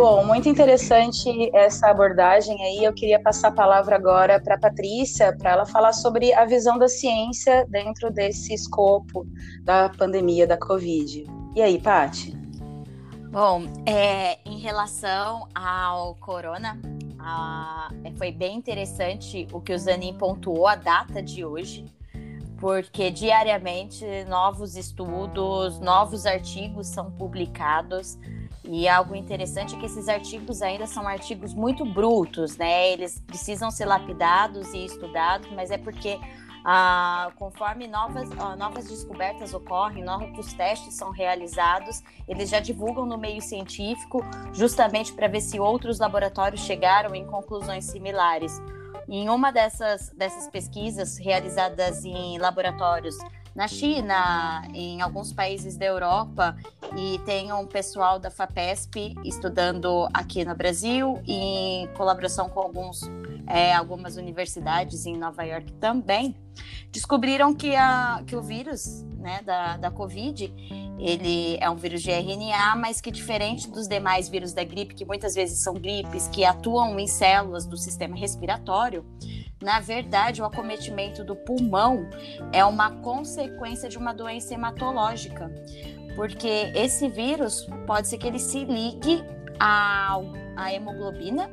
Bom, muito interessante essa abordagem aí. Eu queria passar a palavra agora para a Patrícia, para ela falar sobre a visão da ciência dentro desse escopo da pandemia da Covid. E aí, Paty? Bom, é, em relação ao corona, foi bem interessante o que o Zanin pontuou, a data de hoje, porque diariamente novos estudos, novos artigos são publicados. E algo interessante é que esses artigos ainda são artigos muito brutos, né? Eles precisam ser lapidados e estudados, mas é porque ah, conforme novas, ah, novas descobertas ocorrem, novos testes são realizados, eles já divulgam no meio científico, justamente para ver se outros laboratórios chegaram em conclusões similares. Em uma dessas, dessas pesquisas realizadas em laboratórios na China, em alguns países da Europa, e tem um pessoal da FAPESP estudando aqui no Brasil, em colaboração com alguns, é, algumas universidades em Nova York também, descobriram que, a, que o vírus né, da, da Covid ele é um vírus de RNA, mas que diferente dos demais vírus da gripe, que muitas vezes são gripes que atuam em células do sistema respiratório, na verdade, o acometimento do pulmão é uma consequência de uma doença hematológica, porque esse vírus pode ser que ele se ligue à, à hemoglobina.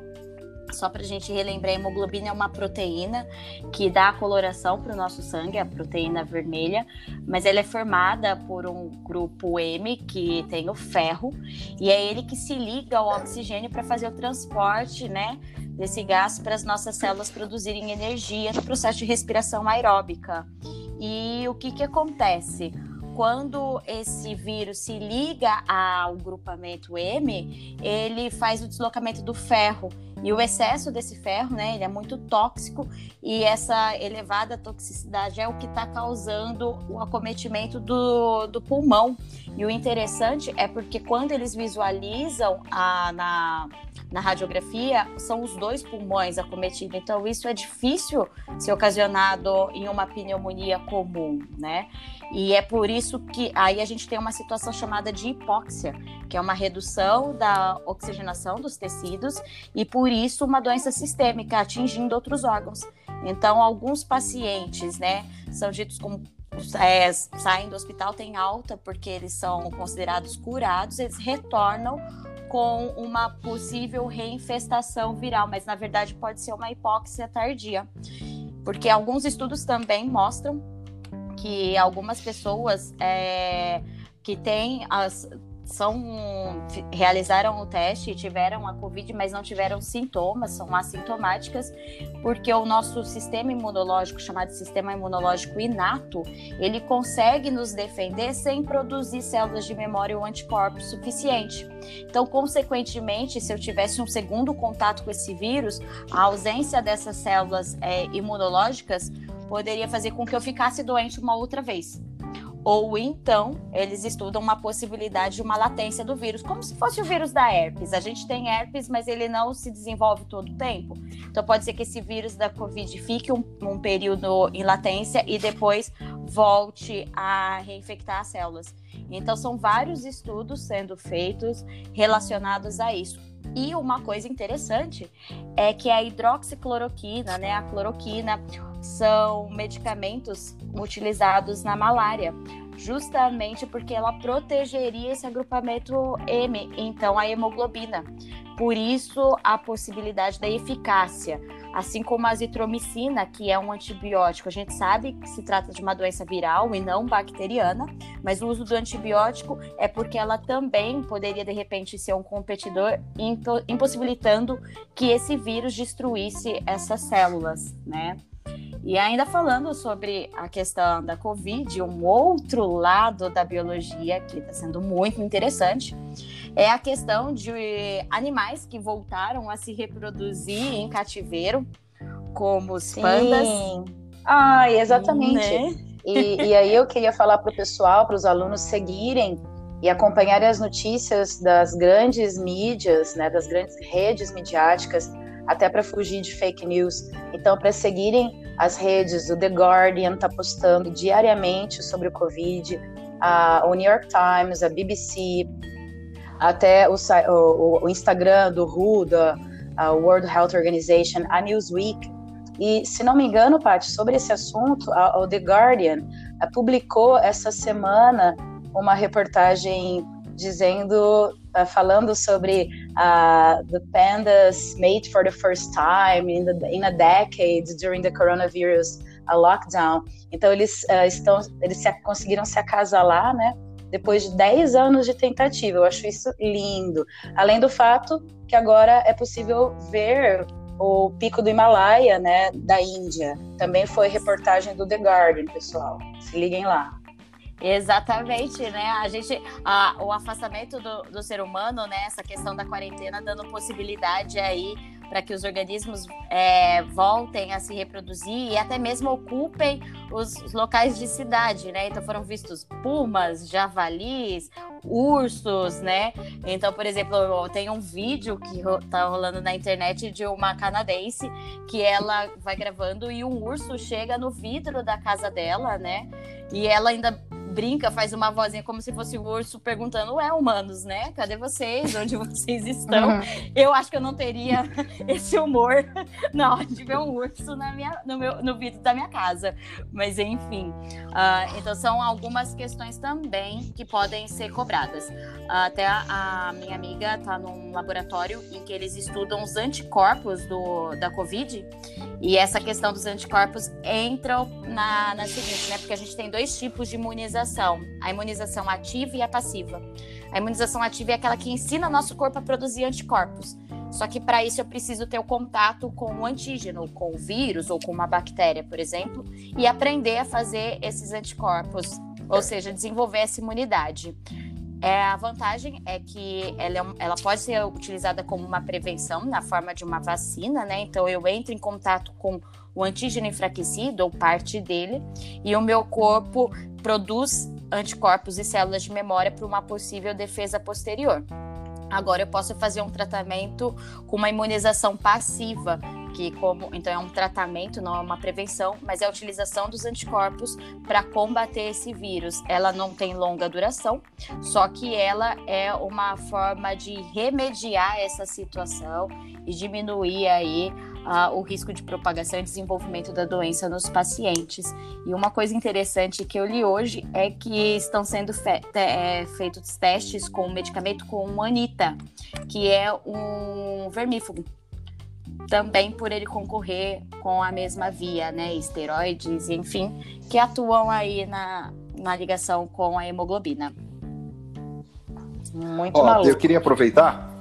Só para a gente relembrar, a hemoglobina é uma proteína que dá a coloração para o nosso sangue, a proteína vermelha, mas ela é formada por um grupo M que tem o ferro, e é ele que se liga ao oxigênio para fazer o transporte, né, desse gás para as nossas células produzirem energia no processo de respiração aeróbica. E o que, que acontece? Quando esse vírus se liga ao grupamento M, ele faz o deslocamento do ferro. E o excesso desse ferro, né, ele é muito tóxico e essa elevada toxicidade é o que está causando o acometimento do, do pulmão. E o interessante é porque quando eles visualizam a, na, na radiografia, são os dois pulmões acometidos. Então, isso é difícil ser ocasionado em uma pneumonia comum, né? E é por isso que aí a gente tem uma situação chamada de hipóxia, que é uma redução da oxigenação dos tecidos e por isso uma doença sistêmica atingindo outros órgãos. Então, alguns pacientes, né, são ditos como é, saem do hospital, têm alta porque eles são considerados curados, eles retornam com uma possível reinfestação viral, mas na verdade pode ser uma hipóxia tardia, porque alguns estudos também mostram que algumas pessoas é, que têm as são realizaram o teste e tiveram a Covid, mas não tiveram sintomas, são assintomáticas, porque o nosso sistema imunológico, chamado sistema imunológico inato, ele consegue nos defender sem produzir células de memória ou anticorpos suficiente. Então, consequentemente, se eu tivesse um segundo contato com esse vírus, a ausência dessas células é, imunológicas poderia fazer com que eu ficasse doente uma outra vez. Ou então, eles estudam uma possibilidade de uma latência do vírus, como se fosse o vírus da herpes. A gente tem herpes, mas ele não se desenvolve todo o tempo. Então, pode ser que esse vírus da Covid fique um, um período em latência e depois volte a reinfectar as células. Então, são vários estudos sendo feitos relacionados a isso. E uma coisa interessante é que a hidroxicloroquina, né, a cloroquina, são medicamentos utilizados na malária, justamente porque ela protegeria esse agrupamento M, então a hemoglobina. Por isso, a possibilidade da eficácia, assim como a azitromicina, que é um antibiótico. A gente sabe que se trata de uma doença viral e não bacteriana, mas o uso do antibiótico é porque ela também poderia, de repente, ser um competidor, impossibilitando que esse vírus destruísse essas células, né? E ainda falando sobre a questão da Covid, um outro lado da biologia que está sendo muito interessante é a questão de animais que voltaram a se reproduzir em cativeiro, como os Sim. pandas. Ah, exatamente. Né? E, e aí eu queria falar para o pessoal, para os alunos seguirem e acompanharem as notícias das grandes mídias, né, das grandes redes midiáticas, até para fugir de fake news. Então, para seguirem as redes, o The Guardian está postando diariamente sobre o Covid, a, o New York Times, a BBC, até o, o, o Instagram do WHO, da World Health Organization, a Newsweek. E, se não me engano, Paty, sobre esse assunto, o The Guardian publicou essa semana uma reportagem dizendo, uh, falando sobre uh, the pandas made for the first time in, the, in a decade during the coronavirus lockdown. Então eles estão, eles se, conseguiram se acasalar, né? Depois de 10 anos de tentativa, eu acho isso lindo. Além do fato que agora é possível ver o pico do Himalaia, né, da Índia. Também foi reportagem do The Guardian, pessoal. Se liguem lá. Exatamente, né? A gente, a, o afastamento do, do ser humano, né? Essa questão da quarentena dando possibilidade aí para que os organismos é, voltem a se reproduzir e até mesmo ocupem os, locais de cidade, né? Então foram vistos pumas, javalis, ursos, né? Então, por exemplo, tem um vídeo que tá rolando na internet de uma canadense que ela vai gravando e um urso chega no vidro da casa dela, né? E ela ainda brinca, faz uma vozinha como se fosse o urso perguntando: Ué, humanos, né? Cadê vocês? Onde vocês estão? Uhum. Eu acho que eu não teria esse humor na hora de ver um urso na minha, no, meu, no vidro da minha casa. Mas enfim. Uh, então são algumas questões também que podem ser cobradas. Uh, até a, a, minha amiga está num laboratório em que eles estudam os anticorpos do, da Covid. E essa questão dos anticorpos entra na, na seguinte, né? Porque a gente tem dois tipos de imunização imunização, a imunização ativa e a passiva. A imunização ativa é aquela que ensina nosso corpo a produzir anticorpos. Só que para isso eu preciso ter o contato com o antígeno, com o vírus ou com uma bactéria, por exemplo, e aprender a fazer esses anticorpos, ou seja, desenvolver essa imunidade. É, a vantagem é que ela, é ela, pode ser utilizada como uma prevenção na forma de uma vacina, né? Então eu entro em contato com o antígeno enfraquecido ou parte dele e o meu corpo produz anticorpos e células de memória para uma possível defesa posterior. Agora eu posso fazer um tratamento com uma imunização passiva, que como então é um tratamento, não é uma prevenção, mas é a utilização dos anticorpos para combater esse vírus. Ela não tem longa duração, só que ela é uma forma de remediar essa situação e diminuir aí uh, o risco de propagação e desenvolvimento da doença nos pacientes. E uma coisa interessante que eu li hoje é que estão sendo fe é, feitos testes com um medicamento com Anita, que é um vermífugo. Também por ele concorrer com a mesma via, né? Esteroides, enfim, que atuam aí na, na ligação com a hemoglobina. Muito Ó, maluco. Eu queria aproveitar.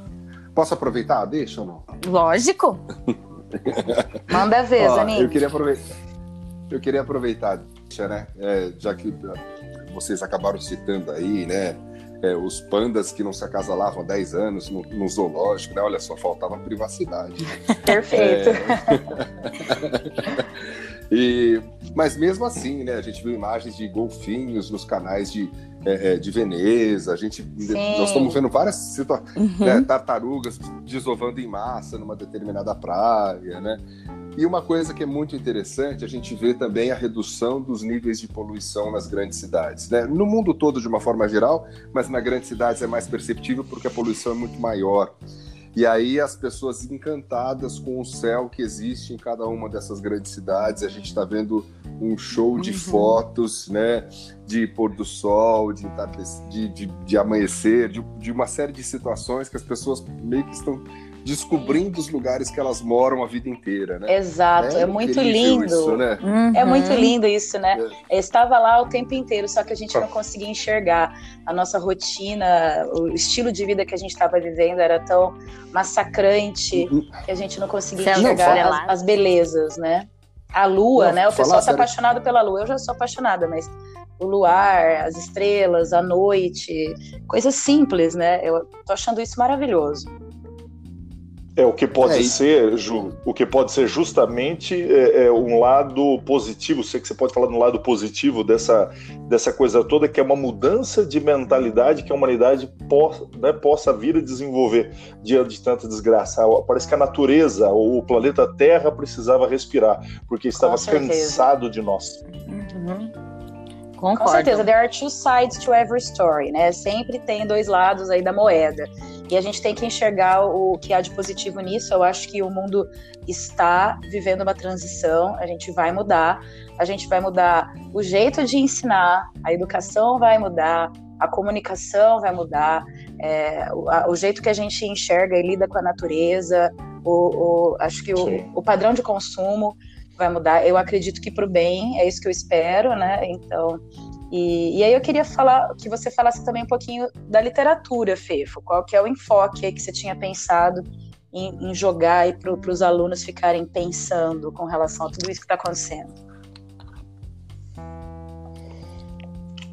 Posso aproveitar? Deixa ou não? Lógico. Manda ver, Zanin. Eu queria aproveitar. Eu queria aproveitar, né? É, já que vocês acabaram citando aí, né? É, os pandas que não se acasalavam há 10 anos no, no zoológico, né? Olha só, faltava privacidade. Né? Perfeito. É... e, mas mesmo assim, né? A gente viu imagens de golfinhos nos canais de, é, de Veneza, a gente, nós estamos vendo várias situações, uhum. né, tartarugas desovando em massa numa determinada praia, né? E uma coisa que é muito interessante, a gente vê também a redução dos níveis de poluição nas grandes cidades. Né? No mundo todo, de uma forma geral, mas nas grandes cidades é mais perceptível porque a poluição é muito maior. E aí as pessoas encantadas com o céu que existe em cada uma dessas grandes cidades. A gente está vendo um show de uhum. fotos, né? De pôr do sol, de, de, de, de amanhecer, de, de uma série de situações que as pessoas meio que estão descobrindo os lugares que elas moram a vida inteira, né? Exato, é, é muito lindo. Isso, né? Uhum. É muito lindo isso, né? É. Estava lá o tempo inteiro, só que a gente não conseguia enxergar a nossa rotina, o estilo de vida que a gente estava vivendo era tão massacrante uhum. que a gente não conseguia enxergar não, as, as, belezas, né? A lua, não, né? O pessoal está apaixonado pela lua. Eu já sou apaixonada, mas o luar, as estrelas, a noite, coisas simples, né? Eu tô achando isso maravilhoso. É o que pode é ser, Ju, o que pode ser justamente é, é, um lado positivo. Sei que você pode falar no lado positivo dessa, dessa coisa toda, que é uma mudança de mentalidade que a humanidade possa, né, possa vir a desenvolver diante de tanta desgraça. Parece que a natureza, o planeta Terra precisava respirar, porque estava cansado de nós. Uhum. Concordo. Com certeza, there are two sides to every story, né? Sempre tem dois lados aí da moeda. E a gente tem que enxergar o que há de positivo nisso. Eu acho que o mundo está vivendo uma transição, a gente vai mudar, a gente vai mudar o jeito de ensinar, a educação vai mudar, a comunicação vai mudar, é, o, a, o, jeito que a gente enxerga e lida com a natureza, o, o acho que o, o, padrão de consumo vai mudar. Eu acredito que para o bem, é isso que eu espero, né? Então, e, e, aí eu queria falar que você falasse também um pouquinho da literatura, Fefo. Qual que é o enfoque que você tinha pensado em, em jogar para os alunos ficarem pensando com relação a tudo isso que está acontecendo?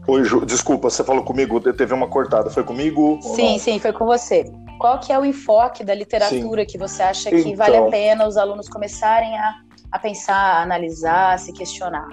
Oi, Ju, desculpa, você falou comigo, teve uma cortada, foi comigo? Sim, sim, foi com você. Qual que é o enfoque da literatura sim. que você acha que então... vale a pena os alunos começarem a, a pensar, a analisar, a se questionar?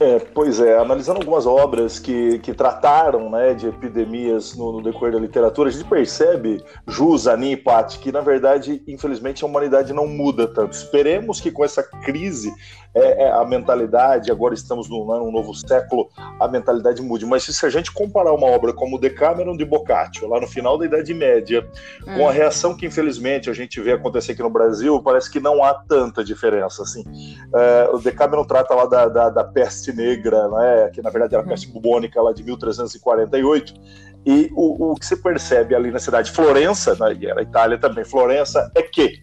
É, pois é, analisando algumas obras que, que trataram né, de epidemias no, no decorrer da literatura, a gente percebe, Ju, Zanin e Patti, que na verdade, infelizmente, a humanidade não muda tanto. Esperemos que com essa crise é, é, a mentalidade, agora estamos num, né, num, novo século, a mentalidade mude. Mas se a gente comparar uma obra como Decameron de Boccaccio, lá no final da Idade Média, com a hum. reação que infelizmente a gente vê acontecer aqui no Brasil, parece que não há tanta diferença. Assim. É, o Decameron trata lá da, da, da peste negra, né, que na verdade era a peste bubônica lá de 1348, e o, o que se percebe ali na cidade de Florença, né, e era Itália também, Florença, é que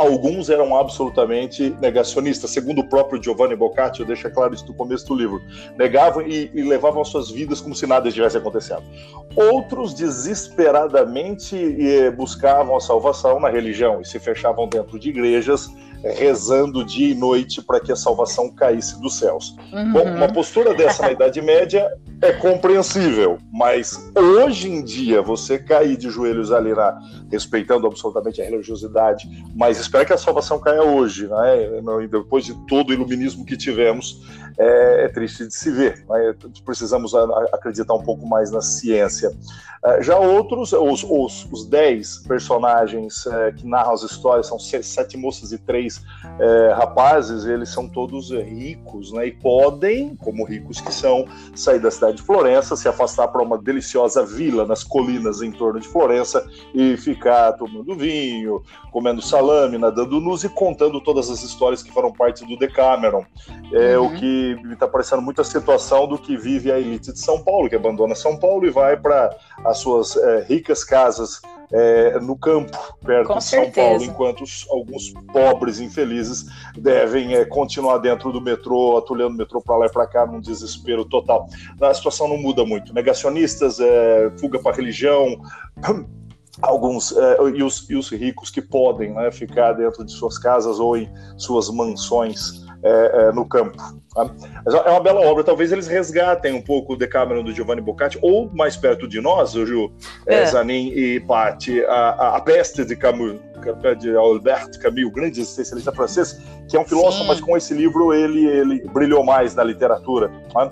alguns eram absolutamente negacionistas, segundo o próprio Giovanni Boccaccio, deixa claro isso no começo do livro. Negavam e, e levavam suas vidas como se nada estivesse acontecendo. Outros desesperadamente eh, buscavam a salvação na religião e se fechavam dentro de igrejas rezando dia e noite para que a salvação caísse dos céus. Uhum. Bom, uma postura dessa na Idade Média é compreensível, mas hoje em dia você cair de joelhos ali na, respeitando absolutamente a religiosidade, mas espera que a salvação caia hoje, né? depois de todo o iluminismo que tivemos, é, é triste de se ver. Né? Precisamos acreditar um pouco mais na ciência. É, já outros, os, os, os dez personagens é, que narram as histórias, são sete moças e três é, rapazes, eles são todos ricos, né? E podem, como ricos que são, sair da cidade de Florença, se afastar para uma deliciosa vila nas colinas em torno de Florença e ficar tomando vinho, comendo salame, nadando nus e contando todas as histórias que foram parte do Decameron. É uhum. o que me está parecendo muito a situação do que vive a elite de São Paulo, que abandona São Paulo e vai para as suas é, ricas casas é, no campo, perto de São Paulo, enquanto os, alguns pobres infelizes devem é, continuar dentro do metrô, atulhando o metrô para lá e para cá, num desespero total. A situação não muda muito. Negacionistas, é, fuga para a religião, alguns é, e, os, e, os, ricos que podem né, ficar dentro de suas casas ou em suas mansões é, é, no campo. Tá? É uma bela obra. Talvez eles resgatem um pouco o Decameron do Giovanni Boccaccio, ou mais perto de nós, o Ju, é. Zanin e Patti, a, a, Peste de Camus, de Albert Camus, o grande existencialista francês, que é um filósofo, Sim. mas com esse livro ele, ele brilhou mais na literatura. Tá?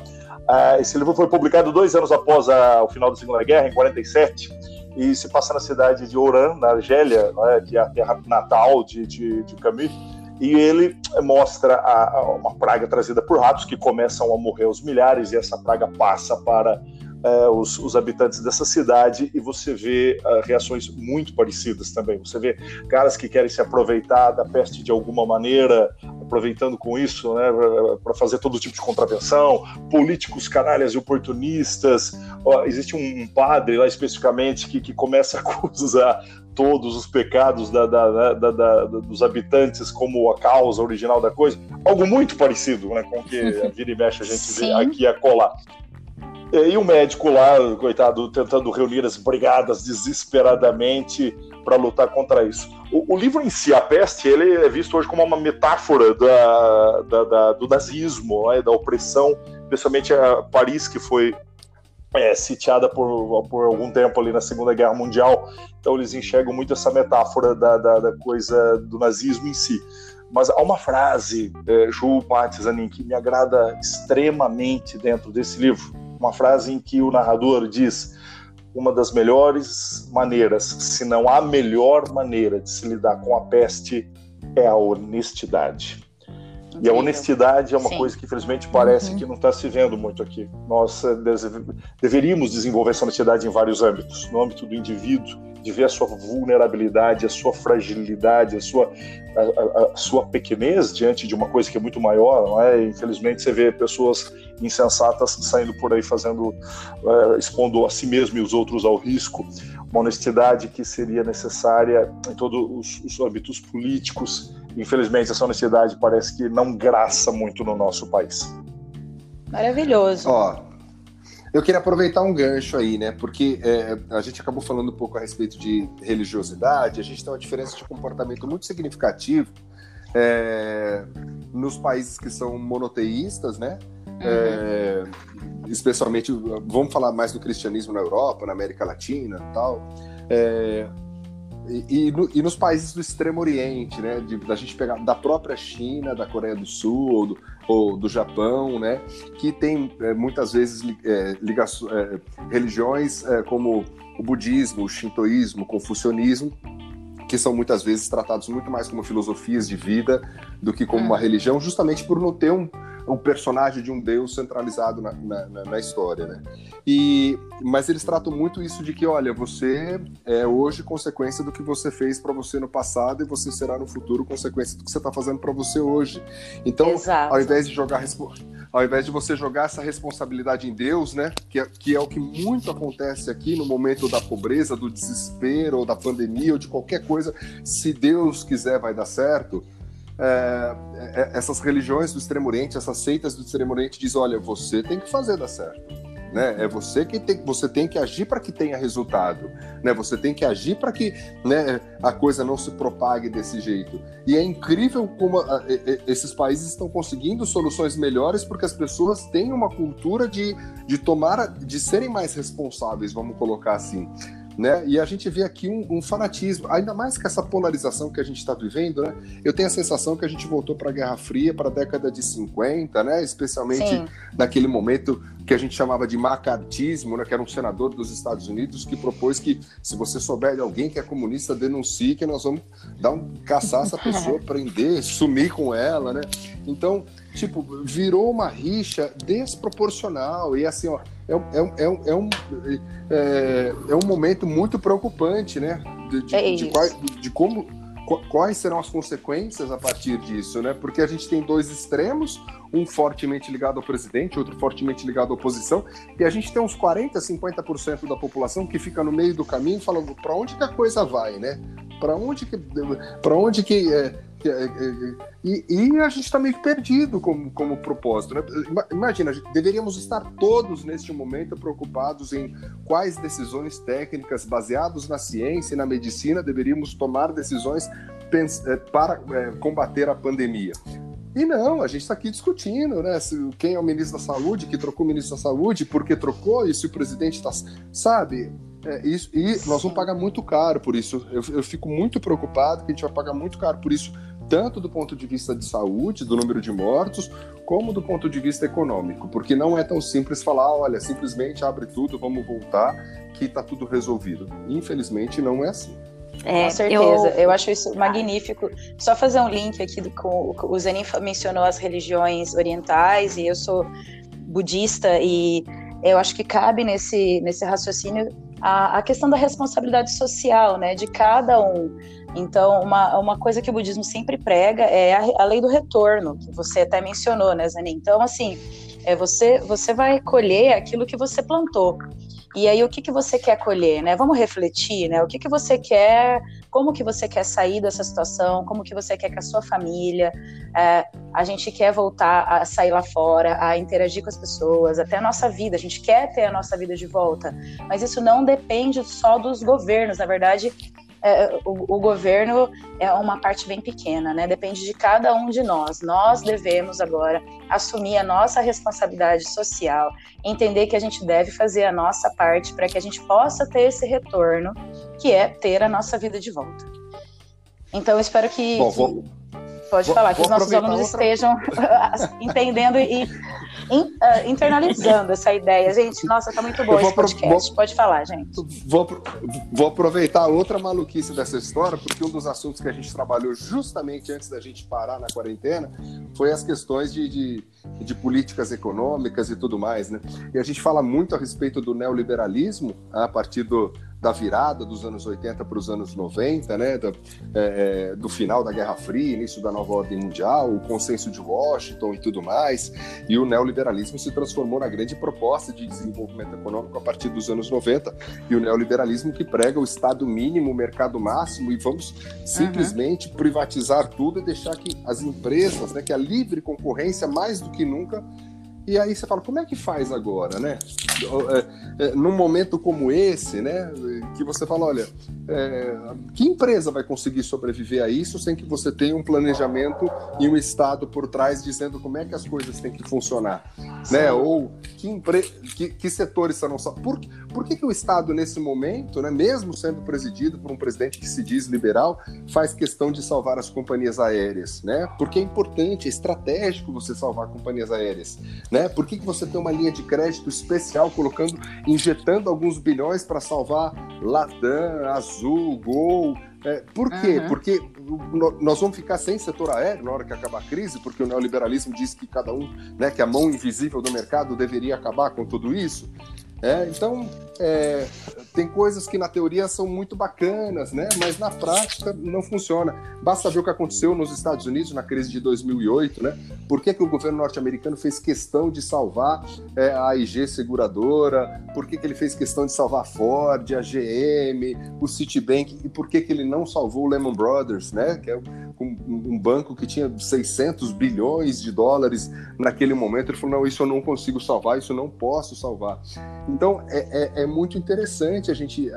esse livro foi publicado dois anos após a, o final da Segunda Guerra, em 47, e se passa na cidade de Oran, na Argélia, né, que é a terra natal de, de, de Camus e ele mostra a, a, uma praga trazida por ratos que começam a morrer aos milhares e essa praga passa para é, os, os, habitantes dessa cidade e você vê uh, reações muito parecidas também. Você vê caras que querem se aproveitar da peste de alguma maneira, aproveitando com isso né, para fazer todo tipo de contravenção, políticos canalhas e oportunistas. existe um, um, padre lá especificamente que, que começa a acusar todos os pecados da, da, da, dos habitantes como a causa original da coisa, algo muito parecido né, com o que a vira e mexe a gente Sim. vê aqui a colar. E o médico lá, coitado, tentando reunir as brigadas desesperadamente para lutar contra isso. O, o, livro em si, A Peste, ele é visto hoje como uma metáfora da, da, da do nazismo, né, da opressão, especialmente a Paris, que foi é, sitiada por, por algum tempo ali na Segunda Guerra Mundial, então eles enxergam muito essa metáfora da, da, da coisa do nazismo em si. Mas há uma frase, é, Ju Patizanin, que me agrada extremamente dentro desse livro. Uma frase em que o narrador diz: uma das melhores maneiras, se não a melhor maneira de se lidar com a peste é a honestidade. E a honestidade é uma Sim. coisa que, infelizmente, parece uhum. que não está se vendo muito aqui. Nós eh, deveríamos desenvolver essa honestidade em vários âmbitos no âmbito do indivíduo, de ver a sua vulnerabilidade, a sua fragilidade, a sua, a, a, a, sua pequenez diante de uma coisa que é muito maior, não é? Infelizmente você vê pessoas insensatas saindo por aí fazendo, é, expondo a si mesmo e os outros ao risco. Uma honestidade que seria necessária em todos os, os âmbitos políticos. Infelizmente essa honestidade parece que não graça muito no nosso país. Maravilhoso. Ó, eu queria aproveitar um gancho aí, né? Porque é, a gente acabou falando um pouco a respeito de religiosidade, a gente tem uma diferença de comportamento muito significativo é, nos países que são monoteístas, né? Uhum. É, especialmente, vamos falar mais do cristianismo na Europa, na América Latina tal. É, e, e, no, e, nos países do Extremo Oriente, né? De, da gente pegar da própria China, da Coreia do Sul do, ou do Japão, né? Que tem é, muitas vezes é, é, religiões como o budismo, o shintoísmo, o confucionismo, que são muitas vezes tratados muito mais como filosofias de vida do que como uma uhum. religião, justamente por não ter um, um personagem de um deus centralizado na, na, na, história, né? E, mas eles tratam muito isso de que, olha, você é hoje consequência do que você fez para você no passado e você será no futuro consequência do que você está fazendo para você hoje. Então, Exato. ao invés de jogar ao invés de você jogar essa responsabilidade em Deus, né, que é, que é o que muito acontece aqui no momento da pobreza, do desespero, ou da pandemia, ou de qualquer coisa, se Deus quiser vai dar certo é, é, essas religiões do Extremo Oriente, essas seitas do Extremo Oriente dizem, olha, você tem que fazer dar certo. Né? É você que tem, você tem que agir para que tenha resultado, né? Você tem que agir para que né, a coisa não se propague desse jeito. E é incrível como a, a, esses países estão conseguindo soluções melhores porque as pessoas têm uma cultura de, de tomar, de serem mais responsáveis, vamos colocar assim. Né? E a gente vê aqui um, um, fanatismo, ainda mais que essa polarização que a gente está vivendo, né? Eu tenho a sensação que a gente voltou para a Guerra Fria, para a década de 50, né? Especialmente Sim. naquele momento que a gente chamava de macartismo, né? Que era um senador dos Estados Unidos que propôs que se você souber de alguém que é comunista, denuncie que nós vamos dar um caçar essa pessoa, prender, sumir com ela, né? Então, tipo, virou uma rixa desproporcional e assim, ó é, é, é, um, é, um, é, é um momento muito preocupante, né? De, de, é de, quais, de como quais serão as consequências a partir disso, né? Porque a gente tem dois extremos, um fortemente ligado ao presidente, outro fortemente ligado à oposição, e a gente tem uns 40, 50% da população que fica no meio do caminho falando para onde que a coisa vai, né? Para onde que para onde que é, e, e, a gente está meio perdido como, como propósito. Né? Imagina, deveríamos estar todos neste momento preocupados em quais decisões técnicas baseadas na ciência e na medicina deveríamos tomar decisões para combater a pandemia. E não, a gente está aqui discutindo, né? Se, quem é o ministro da Saúde, que trocou o ministro da Saúde, por que trocou, e se o presidente está. Sabe? É, isso, e nós vamos pagar muito caro por isso. Eu, eu, fico muito preocupado que a gente vai pagar muito caro por isso, tanto do ponto de vista de saúde, do número de mortos, como do ponto de vista econômico, porque não é tão simples falar, olha, simplesmente abre tudo, vamos voltar, que está tudo resolvido. Infelizmente, não é assim. É, com certeza, eu... eu... acho isso magnífico. Só fazer um link aqui com o Zenin mencionou as religiões orientais e eu sou budista e eu acho que cabe nesse, nesse raciocínio a, a questão da responsabilidade social, né, de cada um. Então, uma, uma coisa que o budismo sempre prega é a, a lei do retorno, que você até mencionou, né, Zanin? Então, assim, é você, você vai colher aquilo que você plantou. E aí, o que, que você quer colher, né? Vamos refletir, né? O que, que você quer, como que você quer sair dessa situação, como que você quer que a sua família, é, a gente quer voltar a sair lá fora, a interagir com as pessoas, até a nossa vida, a gente quer ter a nossa vida de volta, mas isso não depende só dos governos, na verdade, é, o, o, governo é uma parte bem pequena, né? Depende de cada um de nós. Nós devemos agora assumir a nossa responsabilidade social, entender que a gente deve fazer a nossa parte para que a gente possa ter esse retorno, que é ter a nossa vida de volta. Então, eu espero que, Bom, vou, que pode vou, falar, que os nossos alunos outra... estejam entendendo e in, uh, internalizando essa ideia. Gente, nossa, tá muito bom esse podcast. Vou, Pode falar, gente. Vou, vou aproveitar outra maluquice dessa história, porque um dos assuntos que a gente trabalhou justamente antes da gente parar na quarentena foi as questões de, de, de políticas econômicas e tudo mais, né? E a gente fala muito a respeito do neoliberalismo a partir do, da virada dos anos 80 para os anos 90, né, do, é, é, do, final da Guerra Fria, início da nova ordem mundial, o consenso de Washington e tudo mais, e o neoliberalismo se transformou na grande proposta de desenvolvimento econômico a partir dos anos 90, e o neoliberalismo que prega o Estado mínimo, o mercado máximo, e vamos simplesmente uhum. privatizar tudo e deixar que as empresas, né, que a livre concorrência mais do que nunca e aí você fala, como é que faz agora, né? É, é, num momento como esse, né? Que você fala, olha, é, que empresa vai conseguir sobreviver a isso sem que você tenha um planejamento e um Estado por trás dizendo como é que as coisas têm que funcionar, né? Ou que, empre... que, que setores serão... Por, por que, que o Estado, nesse momento, né, mesmo sendo presidido por um presidente que se diz liberal, faz questão de salvar as companhias aéreas, né? Porque é importante, é estratégico você salvar companhias aéreas, né? Né? Por que, que você tem uma linha de crédito especial colocando, injetando alguns bilhões para salvar Latam, Azul, Gol? É, por quê? Uhum. Porque nós vamos ficar sem setor aéreo na hora que acabar a crise, porque o neoliberalismo diz que cada um, né, que a mão invisível do mercado deveria acabar com tudo isso. É, então, é, tem coisas que na teoria são muito bacanas, né? mas na prática não funciona. Basta ver o que aconteceu nos Estados Unidos na crise de 2008. Né? Por que, que o governo norte-americano fez questão de salvar é, a IG Seguradora? Por que, que ele fez questão de salvar a Ford, a GM, o Citibank? E por que, que ele não salvou o Lehman Brothers, né? que é um, um banco que tinha 600 bilhões de dólares naquele momento? Ele falou: não, isso eu não consigo salvar, isso eu não posso salvar. Então, é, é, é muito interessante a gente é,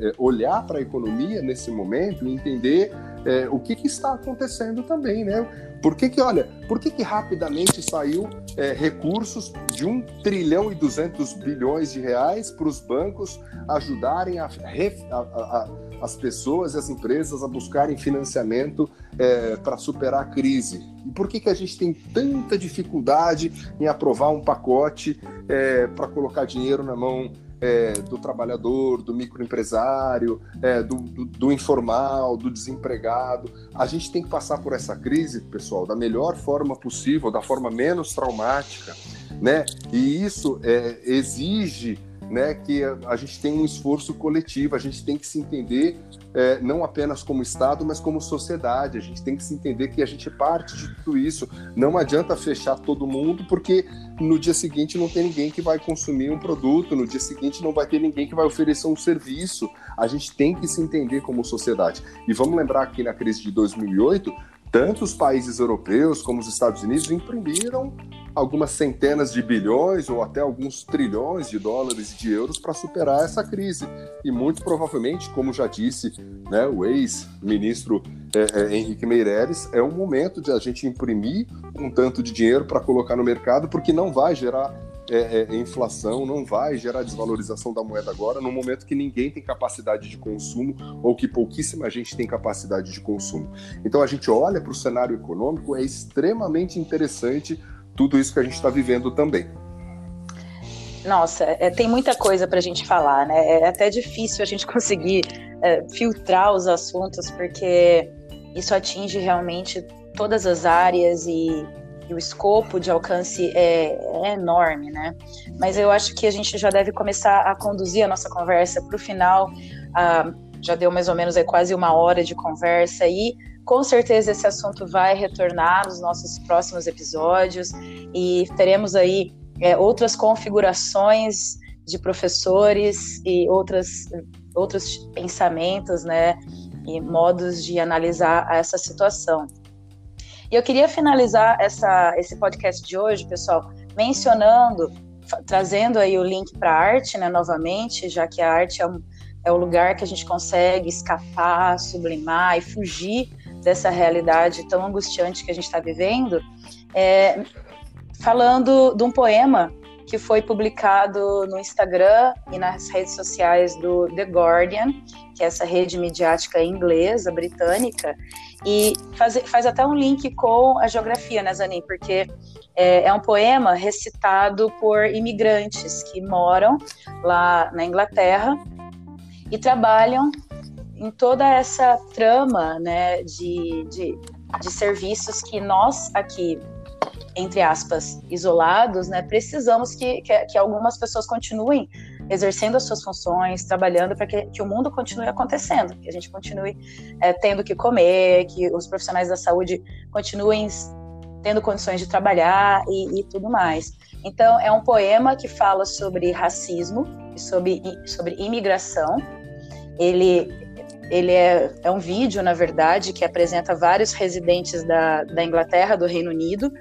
é, olhar para a economia nesse momento e entender é, o que, que, está acontecendo também, né? Por que, que olha, por que, que rapidamente saiu é, recursos de 1 trilhão e 200 bilhões de reais para os bancos ajudarem a, a, a, as pessoas e as empresas a buscarem financiamento é, para superar a crise? E por que, que a gente tem tanta dificuldade em aprovar um pacote é, para colocar dinheiro na mão é, do trabalhador, do microempresário, é, do, do, do, informal, do desempregado. A gente tem que passar por essa crise, pessoal, da melhor forma possível, da forma menos traumática, né? E isso é, exige né, que a gente tem um esforço coletivo, a gente tem que se entender é, não apenas como Estado, mas como sociedade. A gente tem que se entender que a gente é parte de tudo isso. Não adianta fechar todo mundo, porque no dia seguinte não tem ninguém que vai consumir um produto, no dia seguinte não vai ter ninguém que vai oferecer um serviço. A gente tem que se entender como sociedade. E vamos lembrar que na crise de 2008, tanto os países europeus como os Estados Unidos imprimiram algumas centenas de bilhões ou até alguns trilhões de dólares e de euros para superar essa crise. E muito provavelmente, como já disse né, o ex-ministro é, é, Henrique Meirelles, é um momento de a gente imprimir um tanto de dinheiro para colocar no mercado, porque não vai gerar é, é, inflação, não vai gerar desvalorização da moeda agora, no momento que ninguém tem capacidade de consumo ou que pouquíssima gente tem capacidade de consumo. Então a gente olha para o cenário econômico, é extremamente interessante tudo isso que a gente está vivendo também. Nossa, é, tem muita coisa para a gente falar, né? É até difícil a gente conseguir é, filtrar os assuntos, porque isso atinge realmente todas as áreas e, e o escopo de alcance é, é, enorme, né? Mas eu acho que a gente já deve começar a conduzir a nossa conversa para o final. Ah, já deu mais ou menos é, quase uma hora de conversa e com certeza esse assunto vai retornar nos nossos próximos episódios e teremos aí é, outras configurações de professores e outras, outros pensamentos, né, e modos de analisar essa situação. E eu queria finalizar essa, esse podcast de hoje, pessoal, mencionando, trazendo aí o link para a arte, né, novamente, já que a arte é, um, é o lugar que a gente consegue escapar, sublimar e fugir dessa realidade tão angustiante que a gente está vivendo, é, falando de um poema que foi publicado no Instagram e nas redes sociais do The Guardian, que é essa rede midiática inglesa, britânica, e faz, faz até um link com a geografia, né, Zanin? Porque é, é um poema recitado por imigrantes que moram lá na Inglaterra e trabalham em toda essa trama né, de, de, de serviços que nós aqui entre aspas, isolados, né, precisamos que, que, que, algumas pessoas continuem exercendo as suas funções, trabalhando para que, que, o mundo continue acontecendo, que a gente continue é, tendo que comer, que os profissionais da saúde continuem tendo condições de trabalhar e, e tudo mais. Então, é um poema que fala sobre racismo e sobre, sobre imigração. Ele, ele é, é um vídeo, na verdade, que apresenta vários residentes da, da Inglaterra, do Reino Unido,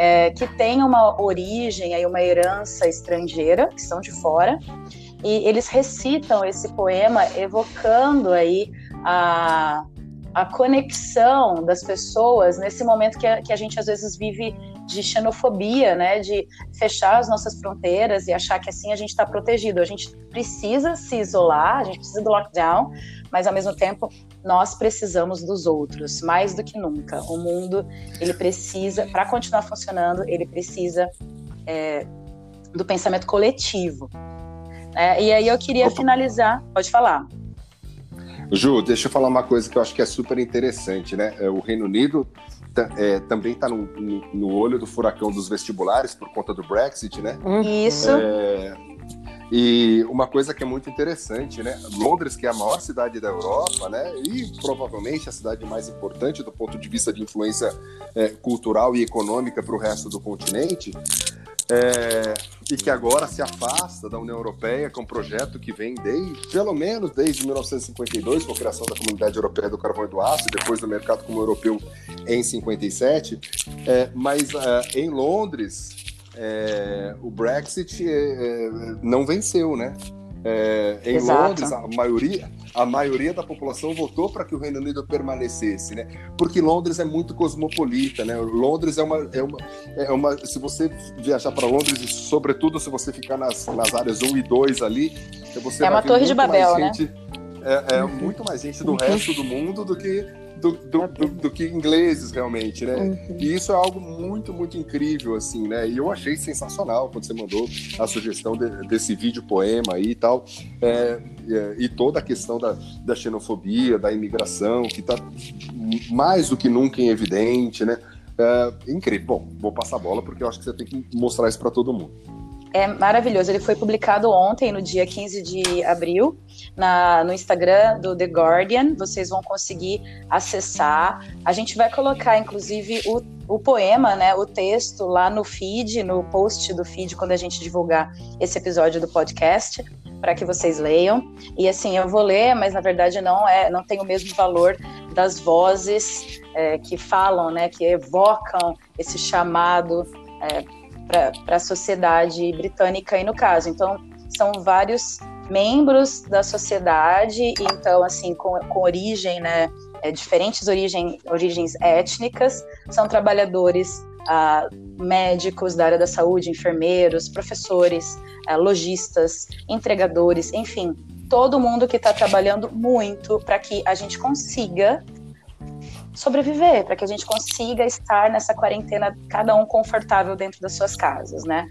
é, que têm uma origem, aí, uma herança estrangeira, que são de fora, e eles recitam esse poema evocando aí a, a conexão das pessoas nesse momento que a, que a gente às vezes vive de xenofobia, né, de fechar as nossas fronteiras e achar que assim a gente está protegido. A gente precisa se isolar, a gente precisa do lockdown, mas ao mesmo tempo nós precisamos dos outros mais do que nunca. O mundo ele precisa, para continuar funcionando, ele precisa é, do pensamento coletivo. É, e aí eu queria Opa. finalizar. Pode falar. Ju, deixa eu falar uma coisa que eu acho que é super interessante, né? É, o Reino Unido é, também está no, no, olho do furacão dos vestibulares por conta do Brexit, né? Isso. É, e uma coisa que é muito interessante, né? Londres, que é a maior cidade da Europa, né? E provavelmente a cidade mais importante do ponto de vista de influência é, cultural e econômica para o resto do continente, é, e que agora se afasta da União Europeia com um projeto que vem desde, pelo menos desde 1952, com a criação da Comunidade Europeia do Carvão e do Aço, e depois do mercado como europeu em 57. É, mas é, em Londres, é, o Brexit é, é, não venceu, né? É, em Exato. Londres, a maioria, a maioria da população votou para que o Reino Unido permanecesse, né? Porque Londres é muito cosmopolita, né? Londres é uma, é uma, é uma se você viajar para Londres, e sobretudo se você ficar nas, nas áreas 1 e 2 ali, você é uma torre de Babel, né? Gente, é, é muito mais gente do uhum. resto do mundo do que do, do, do, do, que ingleses realmente, né? Uhum. E isso é algo muito, muito incrível, assim, né? E eu achei sensacional quando você mandou a sugestão de, desse vídeo poema aí e tal. É, é, e toda a questão da, da xenofobia, da imigração, que está mais do que nunca em evidente, né? É, incrível. Bom, vou passar a bola porque eu acho que você tem que mostrar isso para todo mundo. É maravilhoso. Ele foi publicado ontem, no dia 15 de abril, na, no Instagram do The Guardian. Vocês vão conseguir acessar. A gente vai colocar, inclusive, o, o poema, né, o texto, lá no feed, no post do feed, quando a gente divulgar esse episódio do podcast, para que vocês leiam. E assim, eu vou ler, mas na verdade não é, não tem o mesmo valor das vozes é, que falam, né, que evocam esse chamado. É, para a sociedade britânica aí no caso. Então, são vários membros da sociedade, então, assim, com, com origem, né, é, diferentes origem, origens étnicas, são trabalhadores ah, médicos da área da saúde, enfermeiros, professores, ah, lojistas, entregadores, enfim, todo mundo que está trabalhando muito para que a gente consiga sobreviver, para que a gente consiga estar nessa quarentena, cada um confortável dentro das suas casas, né?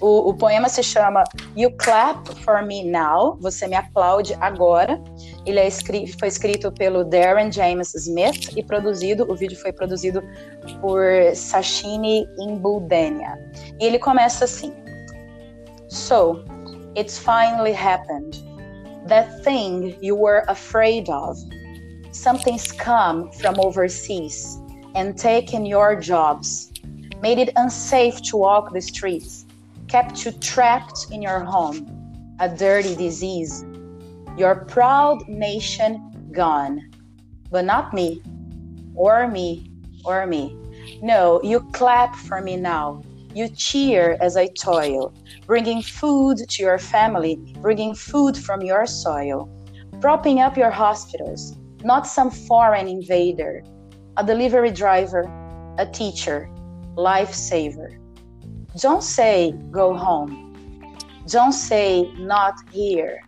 O, o, poema se chama You Clap for Me Now, Você Me Aplaude Agora. Ele é escrito, foi escrito pelo Darren James Smith e produzido, o vídeo foi produzido por Sashini Imbudenia. E ele começa assim: So, it's finally happened. That thing you were afraid of something's come from overseas and taken your jobs, made it unsafe to walk the streets, kept you trapped in your home, a dirty disease. Your proud nation gone. But not me, or me, or me. No, you clap for me now. You cheer as I toil, bringing food to your family, bringing food from your soil, propping up your hospitals, not some foreign invader, a delivery driver, a teacher, lifesaver. don't say go home. Don't say not here.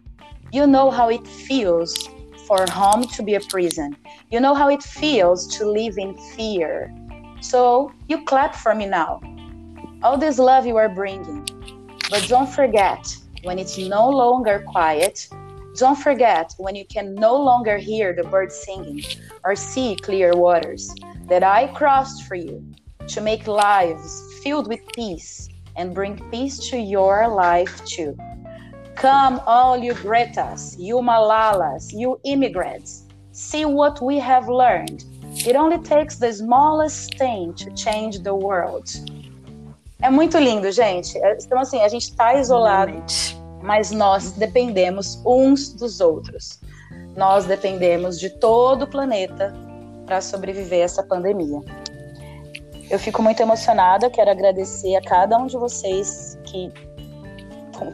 You know how it feels for home to be a prison. You know how it feels to live in fear. So you clap for me now. All this love you are bringing. But don't forget when it's no longer quiet. Don't forget when you can no longer hear the birds singing or see clear waters that I crossed for you to make lives filled with peace and bring peace to your life too. Come, all you Gretas, you Malalas, you immigrants, see what we have learned. It only takes the smallest thing to change the world. É muito lindo, gente. Então, assim, a gente está isolado, mas nós dependemos uns dos outros. Nós dependemos de todo o planeta para sobreviver a essa pandemia. Eu fico muito emocionada, quero agradecer a cada um de vocês que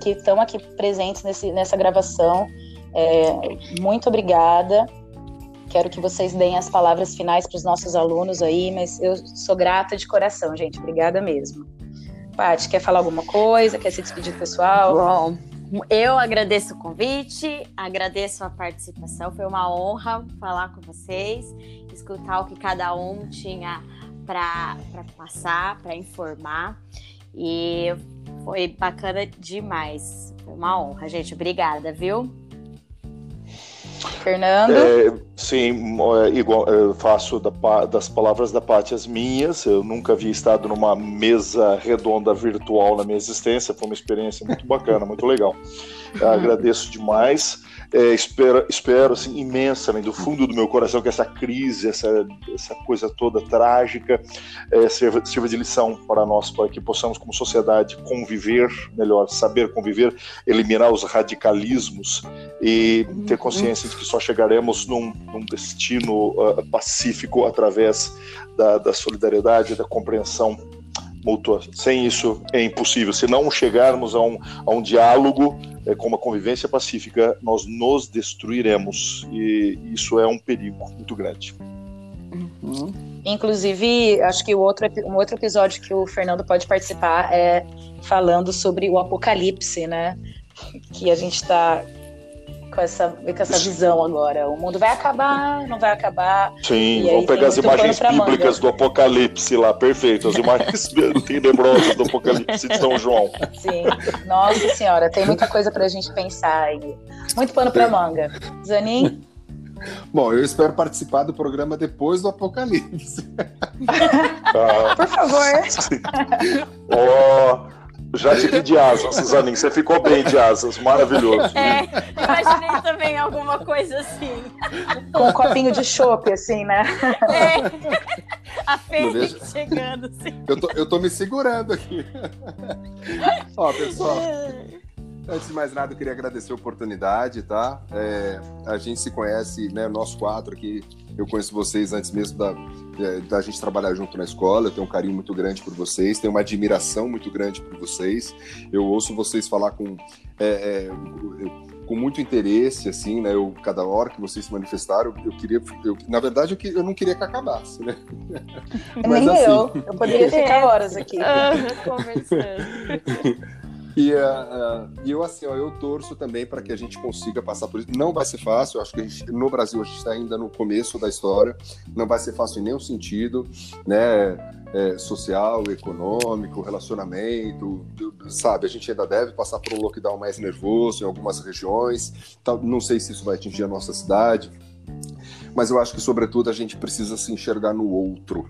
que estão aqui presentes nesse, nessa gravação. É, muito obrigada. Quero que vocês deem as palavras finais para os nossos alunos aí, mas eu sou grata de coração, gente. Obrigada mesmo. Paty, quer falar alguma coisa? Quer se despedir do pessoal? Bom, eu agradeço o convite, agradeço a participação. Foi uma honra falar com vocês, escutar o que cada um tinha para passar, para informar. E foi bacana demais. Foi uma honra, gente. Obrigada, viu? Fernando? É, sim, é, igual, eu faço da, das palavras da Paty as minhas. Eu nunca havia estado numa mesa redonda virtual na minha existência. Foi uma experiência muito bacana, muito legal. Eu agradeço demais. É, espero, espero assim, imensamente, do fundo do meu coração, que essa crise, essa, essa coisa toda trágica, é, sirva, sirva de lição para nós, para que possamos, como sociedade, conviver melhor, saber conviver, eliminar os radicalismos e ter consciência de que só chegaremos num, num destino uh, pacífico através da, da solidariedade, da compreensão mútua. Sem isso é impossível. Se não chegarmos a um, a um diálogo é, com uma convivência pacífica, nós nos destruiremos. E isso é um perigo muito grande. Uhum. Inclusive, acho que o outro, um outro episódio que o Fernando pode participar é falando sobre o apocalipse, né? Que a gente está com essa, com essa visão agora. O mundo vai acabar, não vai acabar. Sim, vamos pegar as imagens bíblicas do Apocalipse lá, perfeito. As imagens tenebrosas do Apocalipse de São João. Sim, nossa senhora, tem muita coisa pra gente pensar aí. Muito pano pra manga. Zanin? Bom, eu espero participar do programa depois do Apocalipse. Ah, Por favor. Ó. Já tive de asas, Suzaninho. Você ficou bem de asas, maravilhoso. É, imaginei também alguma coisa assim. Com um copinho de chope, assim, né? É. A Fênix chegando, assim. Eu tô, eu tô me segurando aqui. Ó, pessoal. Antes de mais nada, eu queria agradecer a oportunidade, tá? É, a gente se conhece, né? Nós quatro aqui, eu conheço vocês antes mesmo da, é, da gente trabalhar junto na escola. Eu tenho um carinho muito grande por vocês, tenho uma admiração muito grande por vocês. Eu ouço vocês falar com, é, é, com muito interesse, assim, né? Eu, cada hora que vocês se manifestaram, eu queria, eu, na verdade, eu, eu não queria que acabasse, né? Mas, Nem assim, eu, eu poderia ficar horas aqui. conversando. E, uh, eu, assim, ó, eu torço também para que a gente consiga passar por isso. Não vai ser fácil, eu acho que gente, no Brasil a gente está ainda no começo da história, não vai ser fácil em nenhum sentido, né? É, social, econômico, relacionamento, sabe? A gente ainda deve passar por um lockdown mais nervoso em algumas regiões. Não sei se isso vai atingir a nossa cidade, mas eu acho que, sobretudo, a gente precisa se enxergar no outro,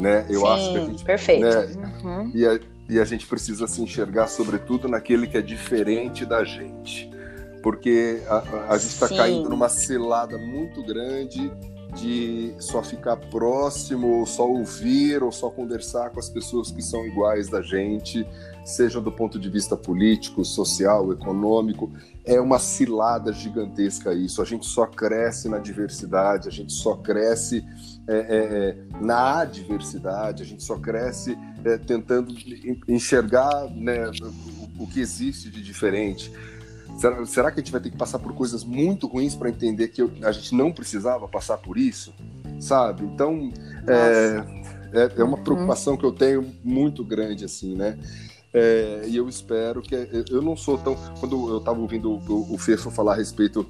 né? Eu Sim, acho que a gente, perfeito. Né? Uhum. E, a, e a gente precisa se enxergar, sobretudo, naquele que é diferente da gente. Porque a, a gente está caindo numa cilada muito grande de só ficar próximo, ou só ouvir, ou só conversar com as pessoas que são iguais da gente, seja do ponto de vista político, social, econômico. É uma cilada gigantesca isso. A gente só cresce na diversidade, a gente só cresce é, é, é, na adversidade, a gente só cresce é, tentando enxergar né, o, o, que existe de diferente. Será, será, que a gente vai ter que passar por coisas muito ruins para entender que eu, a gente não precisava passar por isso? Sabe? Então, é, É, é uma uhum. preocupação uhum. que eu tenho muito grande, assim, né? E eu espero que. Eu não sou tão. Quando eu estava ouvindo o, o Fefo falar a respeito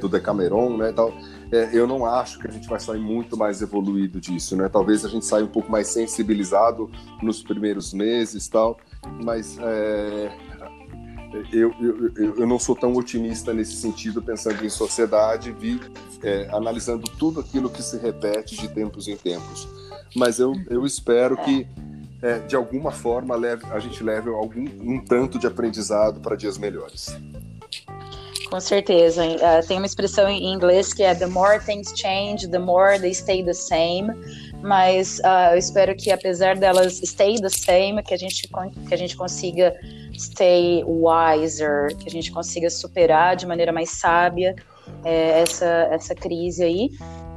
do Decameron, né, tal, é, eu não acho que a gente vai sair muito mais evoluído disso, né? Talvez a gente saia um pouco mais sensibilizado nos primeiros meses, tal, mas é, eu, eu, eu, não sou tão otimista nesse sentido, pensando em sociedade, vi, é, analisando tudo aquilo que se repete de tempos em tempos. Mas eu, eu espero que, é, de alguma forma, leve, a gente leve algum, um tanto de aprendizado para dias melhores. Com certeza. Uh, tem uma expressão em inglês que é the more things change, the more they stay the same. Mas uh, eu espero que, apesar delas stay the same, que a gente, que a gente consiga stay wiser, que a gente consiga superar de maneira mais sábia é, essa, essa crise aí.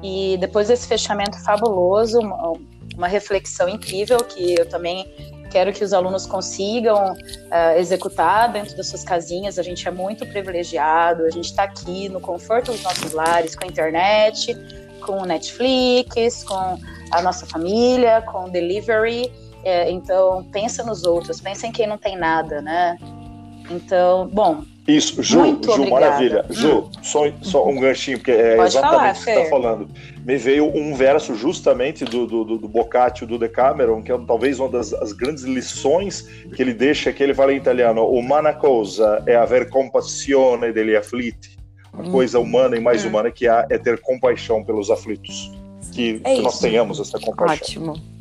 E depois desse fechamento fabuloso, uma, uma reflexão incrível que eu também quero que os alunos consigam uh, executar dentro das suas casinhas. A gente é muito privilegiado, a gente está aqui no conforto dos nossos lares, com a internet, com o Netflix, com a nossa família, com o delivery. É, então, pensa nos outros, pensa em quem não tem nada, né? Então, bom, isso, Ju, Ju, obrigada. maravilha. Ju, hum. só, só um ganchinho, porque é Pode exatamente falar, o que você está falando. Me veio um verso justamente do, do, do, do Boccaccio, do Decameron, que é talvez uma das grandes lições que ele deixa, que ele fala em italiano, umana cosa é aver compassione degli afflitti. A hum. coisa humana e mais hum. humana que há é ter compaixão pelos aflitos. Que, é que nós tenhamos essa compaixão. Ótimo.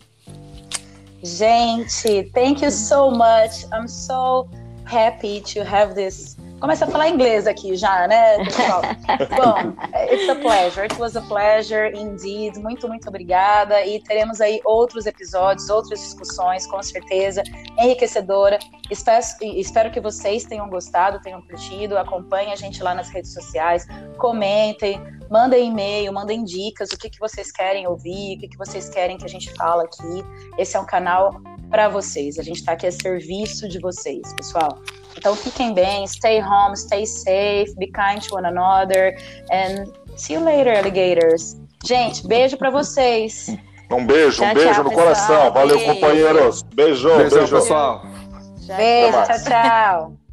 Gente, thank you so much. I'm so happy to have this Começa a falar inglês aqui já, né, pessoal? Bom, it's a pleasure. It was a pleasure indeed. Muito, muito obrigada. E teremos aí outros episódios, outras discussões, com certeza, enriquecedora. Espero, espero que vocês tenham gostado, tenham curtido. Acompanhem a gente lá nas redes sociais, comentem, mandem e-mail, mandem dicas, o que, que vocês querem ouvir, o que, que vocês querem que a gente fala aqui. Esse é um canal para vocês. A gente está aqui a serviço de vocês, pessoal. Então fiquem bem, stay home, stay safe, be kind to one another, and see you later, alligators. Gente, beijo para vocês. Um beijo, tchau, um beijo tchau, no pessoal. coração. Valeu, beijo. companheiros. Beijo, beijo, beijo. pessoal. Beijo, tchau, tchau.